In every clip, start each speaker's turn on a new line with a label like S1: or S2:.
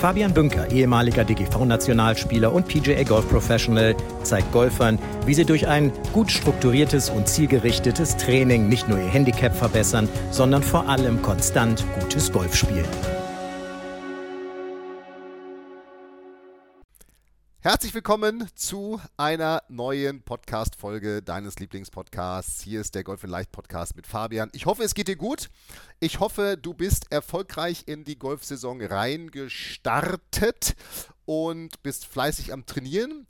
S1: Fabian Bünker, ehemaliger DGV-Nationalspieler und PGA Golf Professional, zeigt Golfern, wie sie durch ein gut strukturiertes und zielgerichtetes Training nicht nur ihr Handicap verbessern, sondern vor allem konstant gutes Golf spielen.
S2: Herzlich willkommen zu einer neuen Podcast-Folge deines Lieblingspodcasts. Hier ist der Golf in Leicht Podcast mit Fabian. Ich hoffe, es geht dir gut. Ich hoffe, du bist erfolgreich in die Golfsaison reingestartet und bist fleißig am Trainieren.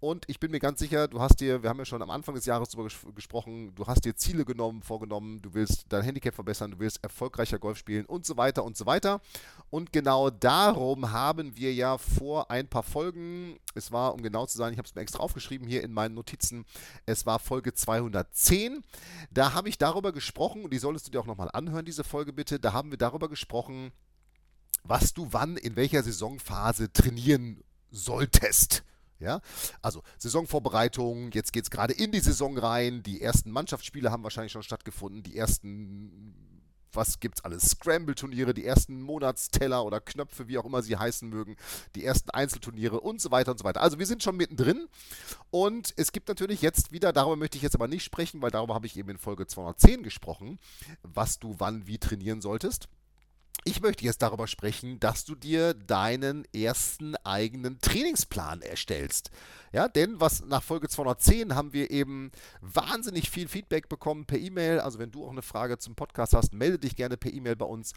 S2: Und ich bin mir ganz sicher, du hast dir, wir haben ja schon am Anfang des Jahres darüber ges gesprochen, du hast dir Ziele genommen, vorgenommen, du willst dein Handicap verbessern, du willst erfolgreicher Golf spielen und so weiter und so weiter. Und genau darum haben wir ja vor ein paar Folgen, es war, um genau zu sein, ich habe es mir extra aufgeschrieben hier in meinen Notizen, es war Folge 210. Da habe ich darüber gesprochen, und die solltest du dir auch nochmal anhören, diese Folge bitte, da haben wir darüber gesprochen, was du wann in welcher Saisonphase trainieren solltest. Ja, also Saisonvorbereitung, jetzt geht es gerade in die Saison rein. Die ersten Mannschaftsspiele haben wahrscheinlich schon stattgefunden. Die ersten, was gibt's alles? Scramble-Turniere, die ersten Monatsteller oder Knöpfe, wie auch immer sie heißen mögen, die ersten Einzelturniere und so weiter und so weiter. Also wir sind schon mittendrin und es gibt natürlich jetzt wieder, darüber möchte ich jetzt aber nicht sprechen, weil darüber habe ich eben in Folge 210 gesprochen, was du wann wie trainieren solltest. Ich möchte jetzt darüber sprechen, dass du dir deinen ersten eigenen Trainingsplan erstellst. Ja, denn was nach Folge 210 haben wir eben wahnsinnig viel Feedback bekommen per E-Mail. Also wenn du auch eine Frage zum Podcast hast, melde dich gerne per E-Mail bei uns.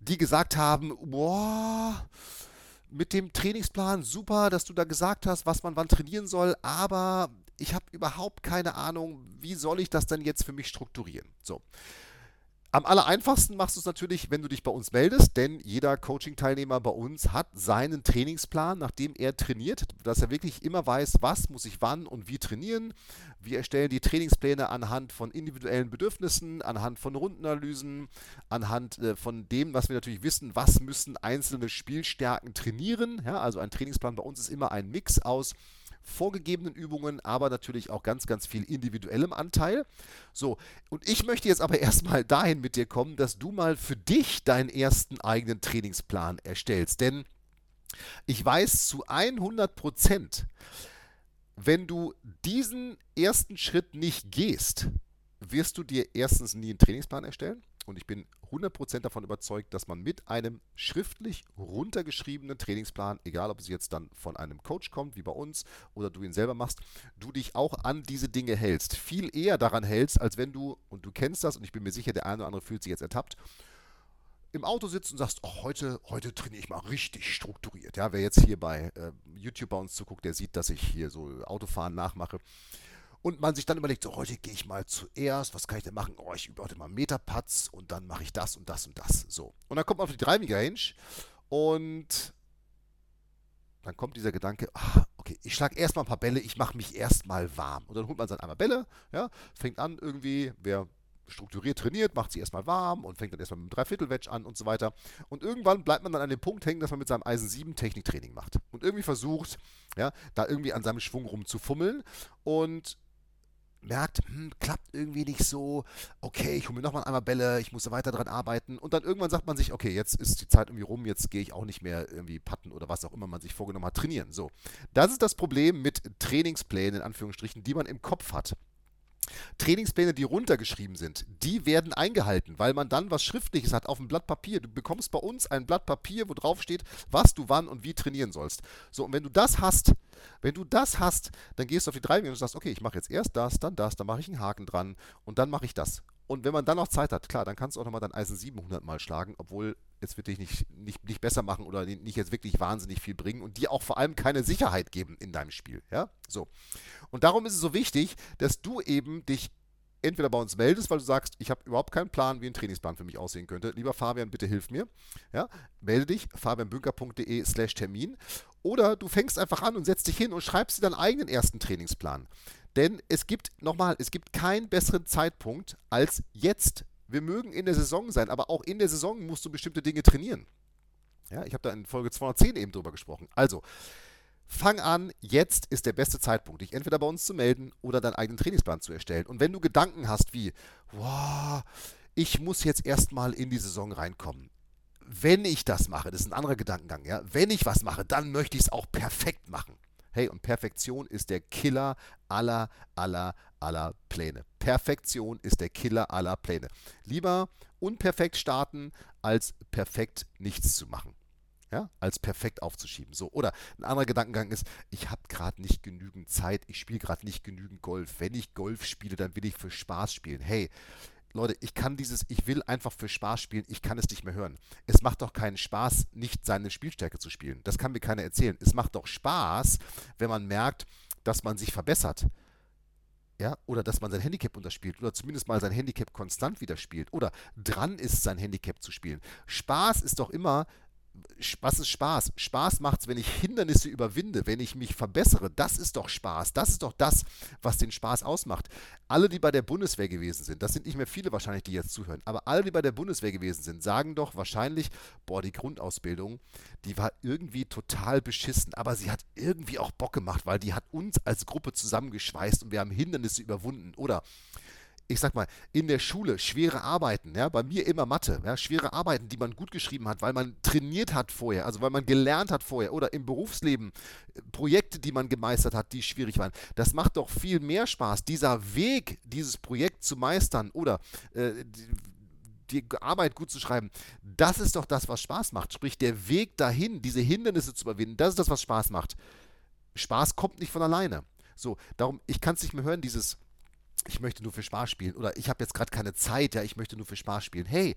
S2: Die gesagt haben, boah, mit dem Trainingsplan super, dass du da gesagt hast, was man wann trainieren soll, aber ich habe überhaupt keine Ahnung, wie soll ich das denn jetzt für mich strukturieren? So. Am aller einfachsten machst du es natürlich, wenn du dich bei uns meldest, denn jeder Coaching-Teilnehmer bei uns hat seinen Trainingsplan, nachdem er trainiert, dass er wirklich immer weiß, was muss ich wann und wie trainieren. Wir erstellen die Trainingspläne anhand von individuellen Bedürfnissen, anhand von Rundenanalysen, anhand äh, von dem, was wir natürlich wissen, was müssen einzelne Spielstärken trainieren. Ja, also ein Trainingsplan bei uns ist immer ein Mix aus vorgegebenen Übungen, aber natürlich auch ganz, ganz viel individuellem Anteil. So, und ich möchte jetzt aber erstmal dahin mit dir kommen, dass du mal für dich deinen ersten eigenen Trainingsplan erstellst. Denn ich weiß zu 100 Prozent, wenn du diesen ersten Schritt nicht gehst, wirst du dir erstens nie einen Trainingsplan erstellen und ich bin 100% davon überzeugt, dass man mit einem schriftlich runtergeschriebenen Trainingsplan, egal ob es jetzt dann von einem Coach kommt, wie bei uns, oder du ihn selber machst, du dich auch an diese Dinge hältst. Viel eher daran hältst, als wenn du, und du kennst das, und ich bin mir sicher, der eine oder andere fühlt sich jetzt ertappt, im Auto sitzt und sagst, oh, heute, heute trainiere ich mal richtig strukturiert. Ja, wer jetzt hier bei äh, YouTube bei uns zuguckt, der sieht, dass ich hier so Autofahren nachmache und man sich dann überlegt, so, heute gehe ich mal zuerst, was kann ich denn machen? Oh, ich übe heute mal Metaputz und dann mache ich das und das und das. So. Und dann kommt man auf die 3 Meter Range und dann kommt dieser Gedanke, ah, okay, ich schlage erstmal ein paar Bälle, ich mache mich erstmal warm. Und dann holt man dann einmal Bälle, ja, fängt an irgendwie, wer strukturiert trainiert, macht sie erstmal warm und fängt dann erstmal mit einem Dreiviertel-Wedge an und so weiter. Und irgendwann bleibt man dann an dem Punkt hängen, dass man mit seinem Eisen 7 Techniktraining macht und irgendwie versucht, ja, da irgendwie an seinem Schwung rumzufummeln und merkt, hm, klappt irgendwie nicht so, okay, ich hole mir nochmal einmal Bälle, ich muss weiter dran arbeiten und dann irgendwann sagt man sich, okay, jetzt ist die Zeit irgendwie rum, jetzt gehe ich auch nicht mehr irgendwie patten oder was auch immer man sich vorgenommen hat, trainieren. So, das ist das Problem mit Trainingsplänen, in Anführungsstrichen, die man im Kopf hat. Trainingspläne, die runtergeschrieben sind, die werden eingehalten, weil man dann was Schriftliches hat auf dem Blatt Papier. Du bekommst bei uns ein Blatt Papier, wo drauf steht, was du wann und wie trainieren sollst. So, und wenn du das hast, wenn du das hast, dann gehst du auf die drei und sagst, okay, ich mache jetzt erst das, dann das, dann mache ich einen Haken dran und dann mache ich das. Und wenn man dann noch Zeit hat, klar, dann kannst du auch nochmal dein Eisen 700 mal schlagen, obwohl es wird dich nicht, nicht, nicht besser machen oder nicht jetzt wirklich wahnsinnig viel bringen und dir auch vor allem keine Sicherheit geben in deinem Spiel. Ja, so. Und darum ist es so wichtig, dass du eben dich entweder bei uns meldest, weil du sagst, ich habe überhaupt keinen Plan, wie ein Trainingsplan für mich aussehen könnte. Lieber Fabian, bitte hilf mir. Ja, melde dich, fabianbünker.de slash Termin. Oder du fängst einfach an und setzt dich hin und schreibst dir deinen eigenen ersten Trainingsplan. Denn es gibt, nochmal, es gibt keinen besseren Zeitpunkt als jetzt, Wir mögen in der Saison sein, aber auch in der Saison musst du bestimmte Dinge trainieren. Ja, ich habe da in Folge 210 eben drüber gesprochen. Also, fang an, jetzt ist der beste Zeitpunkt, dich entweder bei uns zu melden oder deinen eigenen Trainingsplan zu erstellen. Und wenn du Gedanken hast wie, wow, ich muss jetzt erstmal in die Saison reinkommen. Wenn ich das mache, das ist ein anderer Gedankengang, ja, wenn ich was mache, dann möchte ich es auch perfekt machen. Hey, und Perfektion ist der Killer aller, aller, aller Pläne. Perfektion ist der Killer aller Pläne. Lieber unperfekt starten, als perfekt nichts zu machen. Ja, als perfekt aufzuschieben. So, oder ein anderer Gedankengang ist, ich habe gerade nicht genügend Zeit, ich spiele gerade nicht genügend Golf. Wenn ich Golf spiele, dann will ich für Spaß spielen. Hey, Leute, ich kann dieses, ich will einfach für Spaß spielen, ich kann es nicht mehr hören. Es macht doch keinen Spaß, nicht seine Spielstärke zu spielen. Das kann mir keiner erzählen. Es macht doch Spaß, wenn man merkt, dass man sich verbessert. Ja, oder dass man sein Handicap unterspielt oder zumindest mal sein Handicap konstant wieder spielt oder dran ist, sein Handicap zu spielen. Spaß ist doch immer, was ist Spaß? Spaß macht es, wenn ich Hindernisse überwinde, wenn ich mich verbessere. Das ist doch Spaß. Das ist doch das, was den Spaß ausmacht. Alle, die bei der Bundeswehr gewesen sind, das sind nicht mehr viele wahrscheinlich, die jetzt zuhören, aber alle, die bei der Bundeswehr gewesen sind, sagen doch wahrscheinlich, boah, die Grundausbildung, die war irgendwie total beschissen, aber sie hat irgendwie auch Bock gemacht, weil die hat uns als Gruppe zusammengeschweißt und wir haben Hindernisse überwunden. Oder ich sag mal, in der Schule schwere Arbeiten, ja, bei mir immer Mathe, ja, schwere Arbeiten, die man gut geschrieben hat, weil man trainiert hat vorher, also weil man gelernt hat vorher oder im Berufsleben äh, Projekte, die man gemeistert hat, die schwierig waren. Das macht doch viel mehr Spaß, dieser Weg, dieses Projekt zu meistern oder äh, die, die Arbeit gut zu schreiben, das ist doch das, was Spaß macht. Sprich, der Weg dahin, diese Hindernisse zu überwinden, das ist das, was Spaß macht. Spaß kommt nicht von alleine. So, darum, ich kann es nicht mehr hören, dieses ich möchte nur für Spaß spielen oder ich habe jetzt gerade keine Zeit, ja, ich möchte nur für Spaß spielen. Hey,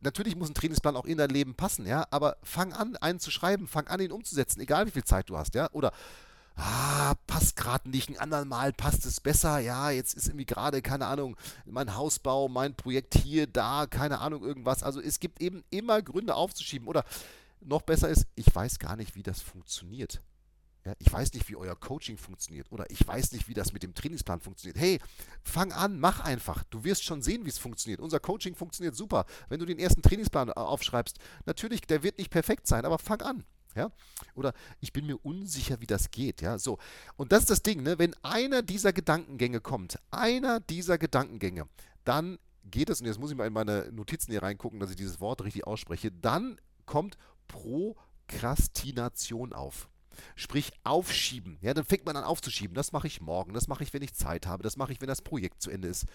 S2: natürlich muss ein Trainingsplan auch in dein Leben passen, ja, aber fang an, einen zu schreiben, fang an, ihn umzusetzen, egal wie viel Zeit du hast, ja, oder ah, passt gerade nicht, ein anderen Mal passt es besser, ja, jetzt ist irgendwie gerade, keine Ahnung, mein Hausbau, mein Projekt hier, da, keine Ahnung, irgendwas. Also es gibt eben immer Gründe aufzuschieben oder noch besser ist, ich weiß gar nicht, wie das funktioniert. Ja, ich weiß nicht, wie euer Coaching funktioniert oder ich weiß nicht, wie das mit dem Trainingsplan funktioniert. Hey, fang an, mach einfach. Du wirst schon sehen, wie es funktioniert. Unser Coaching funktioniert super. Wenn du den ersten Trainingsplan äh, aufschreibst, natürlich, der wird nicht perfekt sein, aber fang an. Ja? Oder ich bin mir unsicher, wie das geht. Ja? So. Und das ist das Ding, ne? wenn einer dieser Gedankengänge kommt, einer dieser Gedankengänge, dann geht es, und jetzt muss ich mal in meine Notizen hier reingucken, dass ich dieses Wort richtig ausspreche, dann kommt Prokrastination auf. Sprich, aufschieben. Ja, dann fängt man an aufzuschieben. Das mache ich morgen, das mache ich, wenn ich Zeit habe, das mache ich, wenn das Projekt zu Ende ist.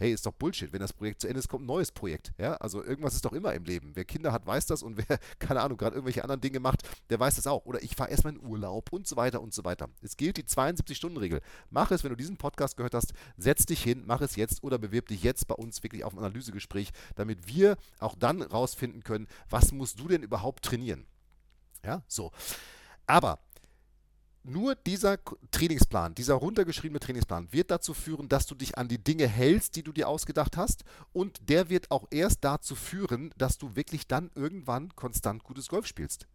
S2: Hey, ist doch Bullshit. Wenn das Projekt zu Ende ist, kommt ein neues Projekt. Ja, also irgendwas ist doch immer im Leben. Wer Kinder hat, weiß das und wer, keine Ahnung, gerade irgendwelche anderen Dinge macht, der weiß das auch. Oder ich fahre erstmal in Urlaub und so weiter und so weiter. Es gilt die 72-Stunden-Regel. Mach es, wenn du diesen Podcast gehört hast, setz dich hin, mach es jetzt oder bewirb dich jetzt bei uns wirklich auf ein Analysegespräch, damit wir auch dann rausfinden können, was musst du denn überhaupt trainieren. Ja, so. Aber nur dieser Trainingsplan, dieser runtergeschriebene Trainingsplan wird dazu führen, dass du dich an die Dinge hältst, die du dir ausgedacht hast. Und der wird auch erst dazu führen, dass du wirklich dann irgendwann konstant gutes Golf spielst.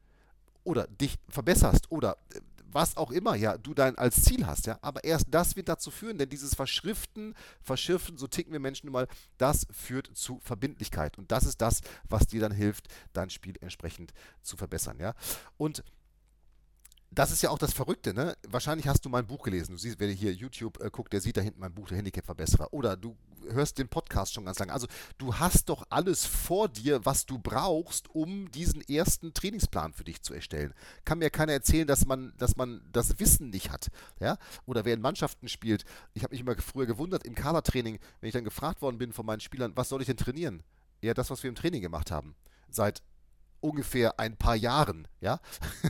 S2: Oder dich verbesserst oder äh, was auch immer ja du dein als Ziel hast, ja. Aber erst das wird dazu führen, denn dieses Verschriften, Verschiffen, so ticken wir Menschen nun mal, das führt zu Verbindlichkeit. Und das ist das, was dir dann hilft, dein Spiel entsprechend zu verbessern, ja. Und das ist ja auch das Verrückte, ne? Wahrscheinlich hast du mein Buch gelesen. Du siehst, wer hier YouTube äh, guckt, der sieht da hinten mein Buch, der Handicap-Verbesserer. Oder du hörst den Podcast schon ganz lange. Also du hast doch alles vor dir, was du brauchst, um diesen ersten Trainingsplan für dich zu erstellen. Kann mir keiner erzählen, dass man, dass man das Wissen nicht hat. Ja? Oder wer in Mannschaften spielt. Ich habe mich immer früher gewundert im Kadertraining, wenn ich dann gefragt worden bin von meinen Spielern, was soll ich denn trainieren? Ja, das, was wir im Training gemacht haben. Seit ungefähr ein paar Jahren, ja.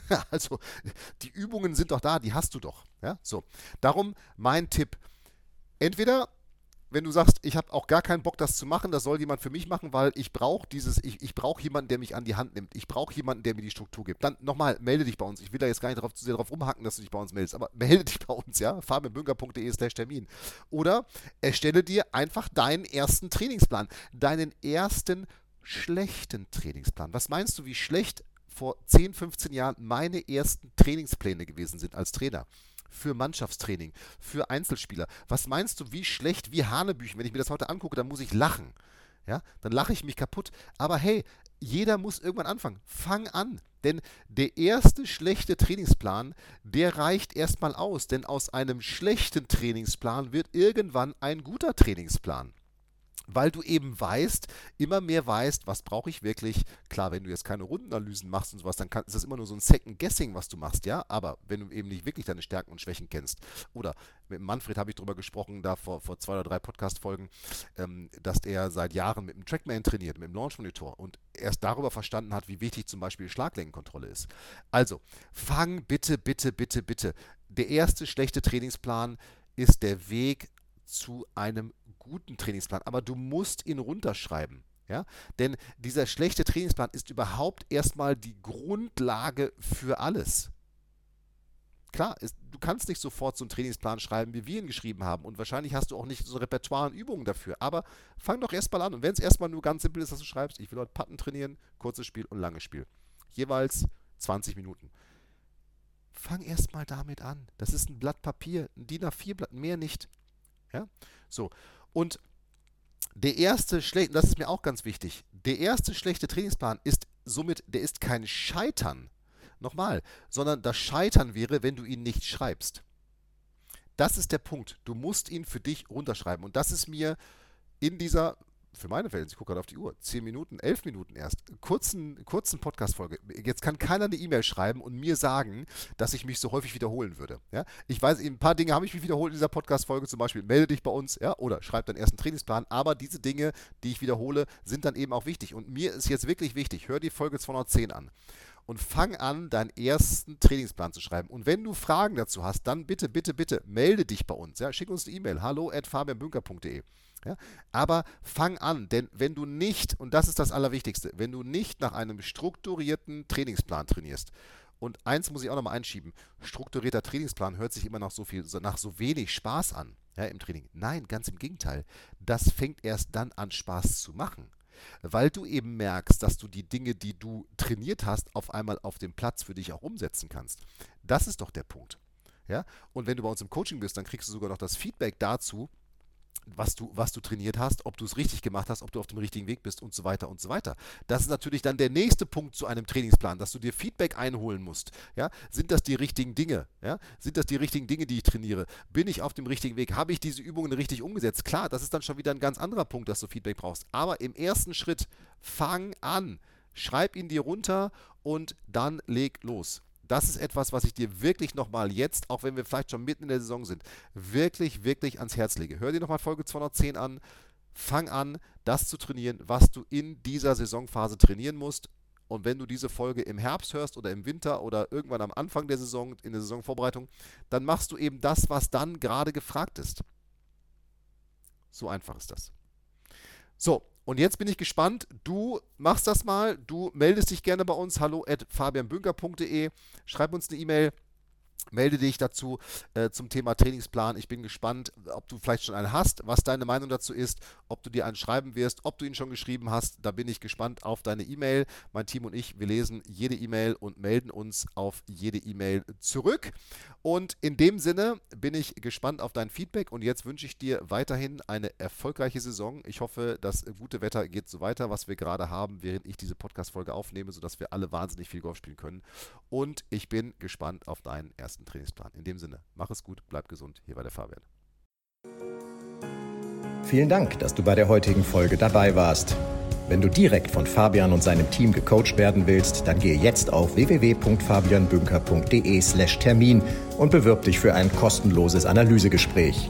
S2: also die Übungen sind doch da, die hast du doch, ja. So, darum mein Tipp: Entweder wenn du sagst, ich habe auch gar keinen Bock, das zu machen, das soll jemand für mich machen, weil ich brauche dieses, ich, ich brauche jemanden, der mich an die Hand nimmt. Ich brauche jemanden, der mir die Struktur gibt. Dann nochmal, melde dich bei uns. Ich will da jetzt gar nicht drauf, zu sehr darauf rumhacken, dass du dich bei uns meldest, aber melde dich bei uns, ja. fabianbünker.de slash Termin. Oder erstelle dir einfach deinen ersten Trainingsplan, deinen ersten schlechten Trainingsplan. Was meinst du, wie schlecht vor 10, 15 Jahren meine ersten Trainingspläne gewesen sind als Trainer? für Mannschaftstraining, für Einzelspieler. Was meinst du, wie schlecht, wie Hanebüchen, wenn ich mir das heute angucke, dann muss ich lachen. Ja, dann lache ich mich kaputt. Aber hey, jeder muss irgendwann anfangen. Fang an. Denn der erste schlechte Trainingsplan, der reicht erstmal aus. Denn aus einem schlechten Trainingsplan wird irgendwann ein guter Trainingsplan weil du eben weißt, immer mehr weißt, was brauche ich wirklich. Klar, wenn du jetzt keine Rundenanalysen machst und sowas, dann kann, ist das immer nur so ein Second Guessing, was du machst, ja. Aber wenn du eben nicht wirklich deine Stärken und Schwächen kennst, oder mit Manfred habe ich darüber gesprochen, da vor, vor zwei oder drei Podcast-Folgen, ähm, dass er seit Jahren mit dem Trackman trainiert, mit dem Launch Monitor und erst darüber verstanden hat, wie wichtig zum Beispiel Schlaglängenkontrolle ist. Also, fang bitte, bitte, bitte, bitte. Der erste schlechte Trainingsplan ist der Weg zu einem guten Trainingsplan, aber du musst ihn runterschreiben. Ja? Denn dieser schlechte Trainingsplan ist überhaupt erstmal die Grundlage für alles. Klar, ist, du kannst nicht sofort so einen Trainingsplan schreiben, wie wir ihn geschrieben haben. Und wahrscheinlich hast du auch nicht so ein Repertoire an Übungen dafür. Aber fang doch erstmal an. Und wenn es erstmal nur ganz simpel ist, dass du schreibst, ich will heute Patten trainieren, kurzes Spiel und langes Spiel. Jeweils 20 Minuten. Fang erstmal damit an. Das ist ein Blatt Papier, ein DIN A4-Blatt, mehr nicht. Ja? So. Und der erste schlechte, das ist mir auch ganz wichtig, der erste schlechte Trainingsplan ist somit, der ist kein Scheitern, nochmal, sondern das Scheitern wäre, wenn du ihn nicht schreibst. Das ist der Punkt. Du musst ihn für dich runterschreiben. Und das ist mir in dieser für meine Verhältnisse, ich gucke gerade auf die Uhr, 10 Minuten, 11 Minuten erst, kurzen, kurzen Podcast-Folge. Jetzt kann keiner eine E-Mail schreiben und mir sagen, dass ich mich so häufig wiederholen würde. Ja? Ich weiß, ein paar Dinge habe ich mich wiederholt in dieser Podcast-Folge, zum Beispiel melde dich bei uns ja? oder schreib deinen ersten Trainingsplan, aber diese Dinge, die ich wiederhole, sind dann eben auch wichtig. Und mir ist jetzt wirklich wichtig, hör die Folge 210 an und fang an, deinen ersten Trainingsplan zu schreiben. Und wenn du Fragen dazu hast, dann bitte, bitte, bitte melde dich bei uns. Ja? Schick uns eine E-Mail, hallo at fabianbünker.de. Ja? Aber fang an, denn wenn du nicht, und das ist das Allerwichtigste, wenn du nicht nach einem strukturierten Trainingsplan trainierst, und eins muss ich auch nochmal einschieben, strukturierter Trainingsplan hört sich immer noch so viel, nach so wenig Spaß an ja, im Training. Nein, ganz im Gegenteil. Das fängt erst dann an, Spaß zu machen. Weil du eben merkst, dass du die Dinge, die du trainiert hast, auf einmal auf dem Platz für dich auch umsetzen kannst. Das ist doch der Punkt. Ja? Und wenn du bei uns im Coaching bist, dann kriegst du sogar noch das Feedback dazu, was du, was du trainiert hast, ob du es richtig gemacht hast, ob du auf dem richtigen Weg bist und so weiter und so weiter. Das ist natürlich dann der nächste Punkt zu einem Trainingsplan, dass du dir Feedback einholen musst. Ja? Sind das die richtigen Dinge? Ja? Sind das die richtigen Dinge, die ich trainiere? Bin ich auf dem richtigen Weg? Habe ich diese Übungen richtig umgesetzt? Klar, das ist dann schon wieder ein ganz anderer Punkt, dass du Feedback brauchst. Aber im ersten Schritt, fang an. Schreib ihn dir runter und dann leg los das ist etwas, was ich dir wirklich nochmal jetzt, auch wenn wir vielleicht schon mitten in der Saison sind, wirklich, wirklich ans Herz lege. Hör dir nochmal Folge 210 an. Fang an, das zu trainieren, was du in dieser Saisonphase trainieren musst. Und wenn du diese Folge im Herbst hörst oder im Winter oder irgendwann am Anfang der Saison, in der Saisonvorbereitung, dann machst du eben das, was dann gerade gefragt ist. So einfach ist das. So, und jetzt bin ich gespannt. Du machst das mal. Du meldest dich gerne bei uns. Hallo at fabianbünker.de. Schreib uns eine E-Mail. Melde dich dazu äh, zum Thema Trainingsplan. Ich bin gespannt, ob du vielleicht schon einen hast, was deine Meinung dazu ist, ob du dir einen schreiben wirst, ob du ihn schon geschrieben hast. Da bin ich gespannt auf deine E-Mail. Mein Team und ich, wir lesen jede E-Mail und melden uns auf jede E-Mail zurück. Und in dem Sinne bin ich gespannt auf dein Feedback und jetzt wünsche ich dir weiterhin eine erfolgreiche Saison. Ich hoffe, das gute Wetter geht so weiter, was wir gerade haben, während ich diese Podcast-Folge aufnehme, sodass wir alle wahnsinnig viel Golf spielen können. Und ich bin gespannt auf deinen ersten Trainingsplan. In dem Sinne, mach es gut, bleib gesund. Hier war der Fabian.
S1: Vielen Dank, dass du bei der heutigen Folge dabei warst. Wenn du direkt von Fabian und seinem Team gecoacht werden willst, dann gehe jetzt auf www.fabianbünker.de/termin und bewirb dich für ein kostenloses Analysegespräch.